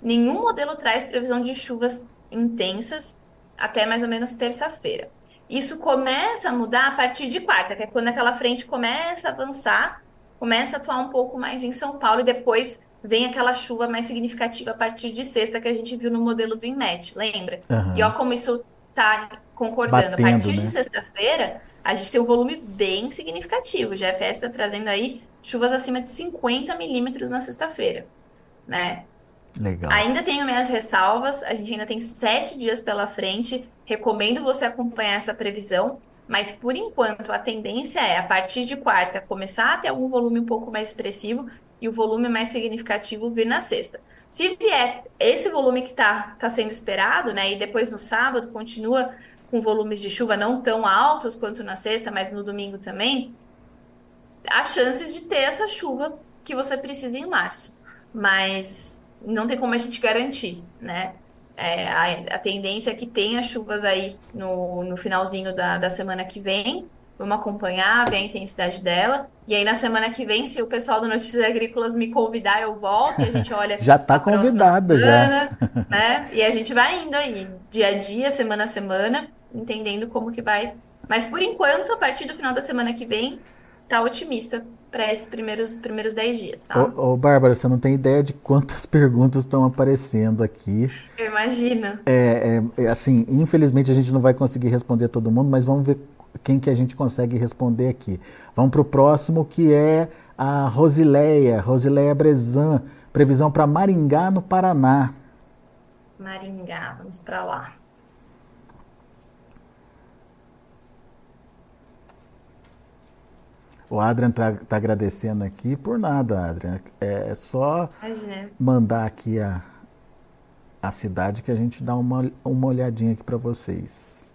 Nenhum modelo traz previsão de chuvas intensas até mais ou menos terça-feira. Isso começa a mudar a partir de quarta, que é quando aquela frente começa a avançar, começa a atuar um pouco mais em São Paulo e depois vem aquela chuva mais significativa a partir de sexta que a gente viu no modelo do INMET, lembra? Uhum. E ó como isso tá concordando. Batendo, a partir né? de sexta-feira, a gente tem um volume bem significativo. O GFS está trazendo aí chuvas acima de 50 milímetros na sexta-feira, né? Legal. Ainda tenho minhas ressalvas, a gente ainda tem sete dias pela frente. Recomendo você acompanhar essa previsão, mas por enquanto a tendência é, a partir de quarta, começar a ter algum volume um pouco mais expressivo e o volume mais significativo vir na sexta. Se vier esse volume que está tá sendo esperado, né, e depois no sábado continua com volumes de chuva não tão altos quanto na sexta, mas no domingo também, há chances de ter essa chuva que você precisa em março. Mas não tem como a gente garantir, né? É, a, a, tendência é que tenha chuvas aí no, no finalzinho da, da semana que vem, Vamos acompanhar, ver a intensidade dela. E aí, na semana que vem, se o pessoal do Notícias Agrícolas me convidar, eu volto e a gente olha. já está convidada, semana, já. Né? E a gente vai indo aí, dia a dia, semana a semana, entendendo como que vai. Mas por enquanto, a partir do final da semana que vem, tá otimista para esses primeiros, primeiros 10 dias, tá? Ô, ô, Bárbara, você não tem ideia de quantas perguntas estão aparecendo aqui. Eu imagino. É, é, é, assim, infelizmente a gente não vai conseguir responder todo mundo, mas vamos ver quem que a gente consegue responder aqui. Vamos para o próximo, que é a Rosileia, Rosileia Brezan, previsão para Maringá, no Paraná. Maringá, vamos para lá. O Adrian está tá agradecendo aqui por nada, Adrian. É, é só Imagina. mandar aqui a, a cidade que a gente dá uma, uma olhadinha aqui para vocês.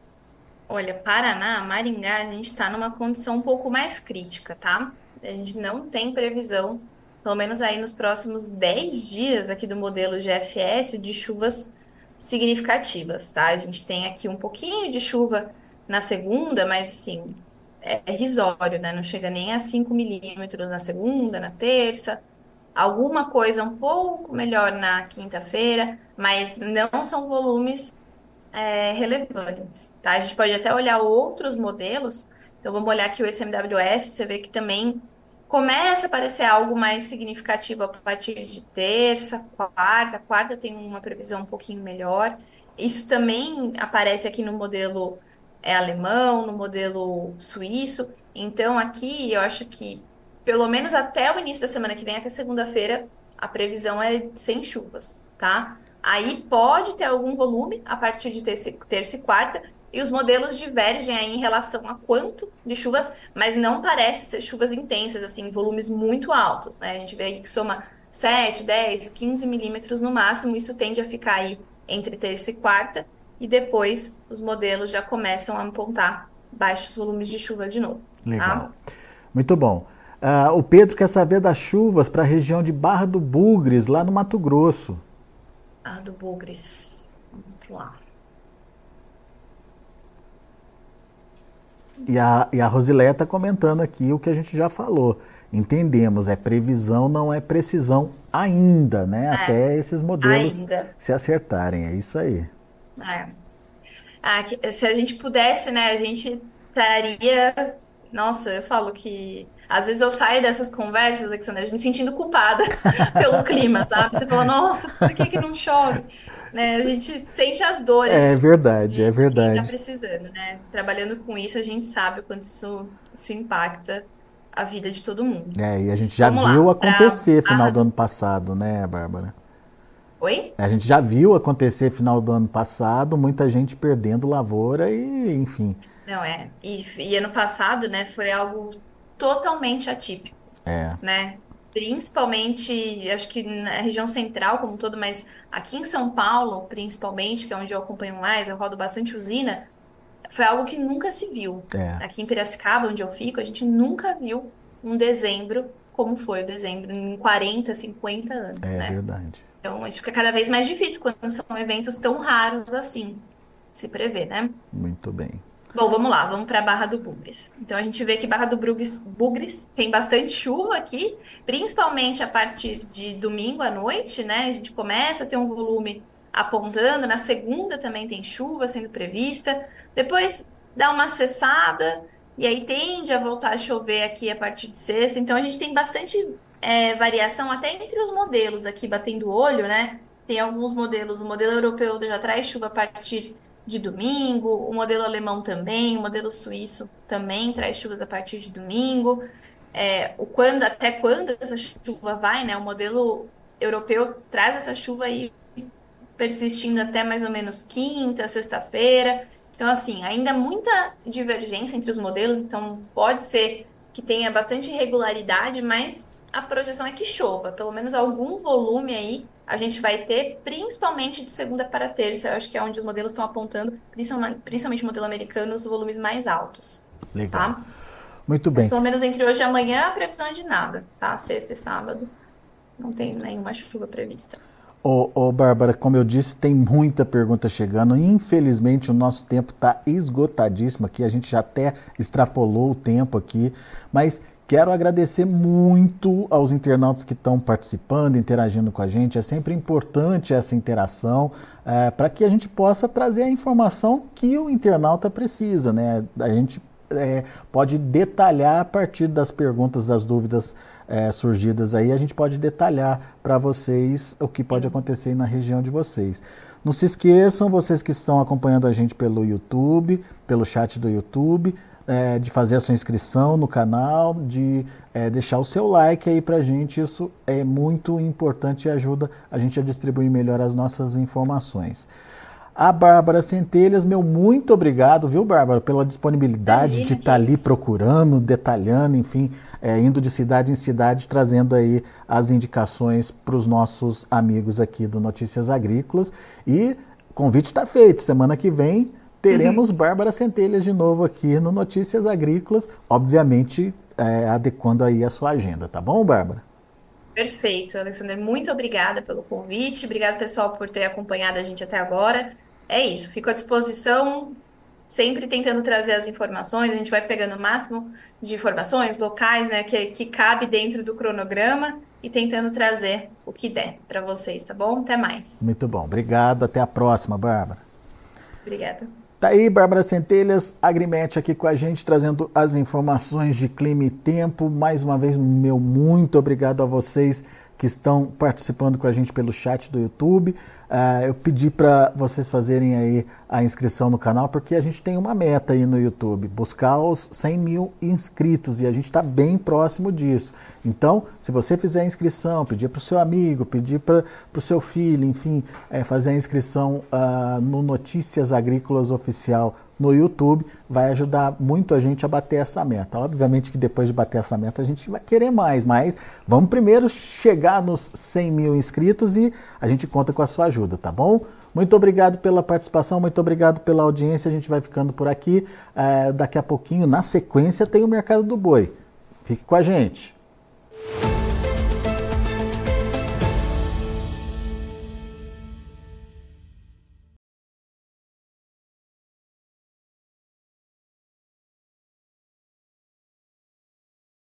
Olha, Paraná, Maringá, a gente está numa condição um pouco mais crítica, tá? A gente não tem previsão, pelo menos aí nos próximos 10 dias aqui do modelo GFS, de chuvas significativas, tá? A gente tem aqui um pouquinho de chuva na segunda, mas assim, é, é risório, né? Não chega nem a 5 milímetros na segunda, na terça. Alguma coisa um pouco melhor na quinta-feira, mas não são volumes é, relevantes, tá? A gente pode até olhar outros modelos. Então, vamos olhar aqui o SMWF, você vê que também começa a aparecer algo mais significativo a partir de terça, quarta. Quarta tem uma previsão um pouquinho melhor. Isso também aparece aqui no modelo é alemão, no modelo suíço. Então, aqui eu acho que, pelo menos até o início da semana que vem, até segunda-feira, a previsão é sem chuvas, tá? Aí pode ter algum volume a partir de terça, terça e quarta, e os modelos divergem aí em relação a quanto de chuva, mas não parece ser chuvas intensas, assim, volumes muito altos, né? A gente vê aí que soma 7, 10, 15 milímetros no máximo, isso tende a ficar aí entre terça e quarta, e depois os modelos já começam a apontar baixos volumes de chuva de novo. Tá? Legal. Tá? Muito bom. Uh, o Pedro quer saber das chuvas para a região de Barra do Bugres, lá no Mato Grosso. Barra do Bugres. Vamos para lá. E a, e a Rosileia está comentando aqui o que a gente já falou. Entendemos, é previsão, não é precisão ainda, né? É, Até esses modelos ainda. se acertarem. É isso aí. É. Ah, se a gente pudesse, né, a gente estaria. Nossa, eu falo que às vezes eu saio dessas conversas, Alexandre, me sentindo culpada pelo clima, sabe? Você fala, nossa, por que, que não chove? Né? A gente sente as dores. É verdade, de é verdade. Quem tá precisando, né? Trabalhando com isso, a gente sabe o quanto isso, isso impacta a vida de todo mundo. É, e a gente já Vamos viu lá, acontecer pra... final do ano passado, né, Bárbara? Oi? A gente já viu acontecer final do ano passado, muita gente perdendo lavoura e, enfim. Não, é. E, e ano passado, né, foi algo totalmente atípico. É. Né? Principalmente, acho que na região central como um todo, mas aqui em São Paulo, principalmente, que é onde eu acompanho mais, eu rodo bastante usina, foi algo que nunca se viu. É. Aqui em Piracicaba, onde eu fico, a gente nunca viu um dezembro como foi o dezembro em 40, 50 anos, é né? É verdade. Então, isso fica cada vez mais difícil quando são eventos tão raros assim, se prever, né? Muito bem. Bom, vamos lá, vamos para Barra do Bugres. Então a gente vê que Barra do Bugres, Bugres tem bastante chuva aqui, principalmente a partir de domingo à noite, né? A gente começa a ter um volume apontando. Na segunda também tem chuva sendo prevista. Depois dá uma cessada e aí tende a voltar a chover aqui a partir de sexta. Então a gente tem bastante é, variação até entre os modelos aqui, batendo o olho, né? Tem alguns modelos, o modelo europeu já traz chuva a partir de domingo, o modelo alemão também, o modelo suíço também traz chuvas a partir de domingo. É, o quando, até quando essa chuva vai, né? O modelo europeu traz essa chuva aí persistindo até mais ou menos quinta, sexta-feira. Então, assim, ainda muita divergência entre os modelos, então pode ser que tenha bastante irregularidade, mas a projeção é que chova, pelo menos algum volume aí a gente vai ter, principalmente de segunda para terça. Eu acho que é onde os modelos estão apontando, principalmente, o modelo americano, os volumes mais altos. Legal. Tá? Muito bem. Mas, pelo menos entre hoje e amanhã, a previsão é de nada, tá? Sexta e sábado. Não tem nenhuma chuva prevista. Ô, ô, Bárbara, como eu disse, tem muita pergunta chegando. Infelizmente, o nosso tempo está esgotadíssimo aqui. A gente já até extrapolou o tempo aqui. Mas quero agradecer muito aos internautas que estão participando, interagindo com a gente. É sempre importante essa interação é, para que a gente possa trazer a informação que o internauta precisa. Né? A gente é, pode detalhar a partir das perguntas, das dúvidas é, surgidas aí, a gente pode detalhar para vocês o que pode acontecer na região de vocês. Não se esqueçam, vocês que estão acompanhando a gente pelo YouTube, pelo chat do YouTube, é, de fazer a sua inscrição no canal, de é, deixar o seu like aí para a gente. Isso é muito importante e ajuda a gente a distribuir melhor as nossas informações. A Bárbara Centelhas, meu muito obrigado, viu, Bárbara, pela disponibilidade Imagina, de estar tá ali procurando, detalhando, enfim, é, indo de cidade em cidade, trazendo aí as indicações para os nossos amigos aqui do Notícias Agrícolas. E convite está feito. Semana que vem teremos uhum. Bárbara Centelhas de novo aqui no Notícias Agrícolas, obviamente é, adequando aí a sua agenda, tá bom, Bárbara? Perfeito, Alexander. Muito obrigada pelo convite. Obrigado, pessoal, por ter acompanhado a gente até agora é isso, fico à disposição, sempre tentando trazer as informações, a gente vai pegando o máximo de informações locais, né, que, que cabe dentro do cronograma e tentando trazer o que der para vocês, tá bom? Até mais. Muito bom, obrigado, até a próxima, Bárbara. Obrigada. Tá aí, Bárbara Centelhas, Agrimete aqui com a gente, trazendo as informações de clima e tempo. Mais uma vez, meu muito obrigado a vocês que estão participando com a gente pelo chat do YouTube. Uh, eu pedi para vocês fazerem aí a inscrição no canal, porque a gente tem uma meta aí no YouTube, buscar os 100 mil inscritos, e a gente está bem próximo disso. Então, se você fizer a inscrição, pedir para o seu amigo, pedir para o seu filho, enfim, é, fazer a inscrição uh, no Notícias Agrícolas Oficial no YouTube, vai ajudar muito a gente a bater essa meta. Obviamente que depois de bater essa meta a gente vai querer mais, mas vamos primeiro chegar nos 100 mil inscritos e a gente conta com a sua ajuda, tá bom? Muito obrigado pela participação, muito obrigado pela audiência. A gente vai ficando por aqui. É, daqui a pouquinho, na sequência, tem o Mercado do Boi. Fique com a gente.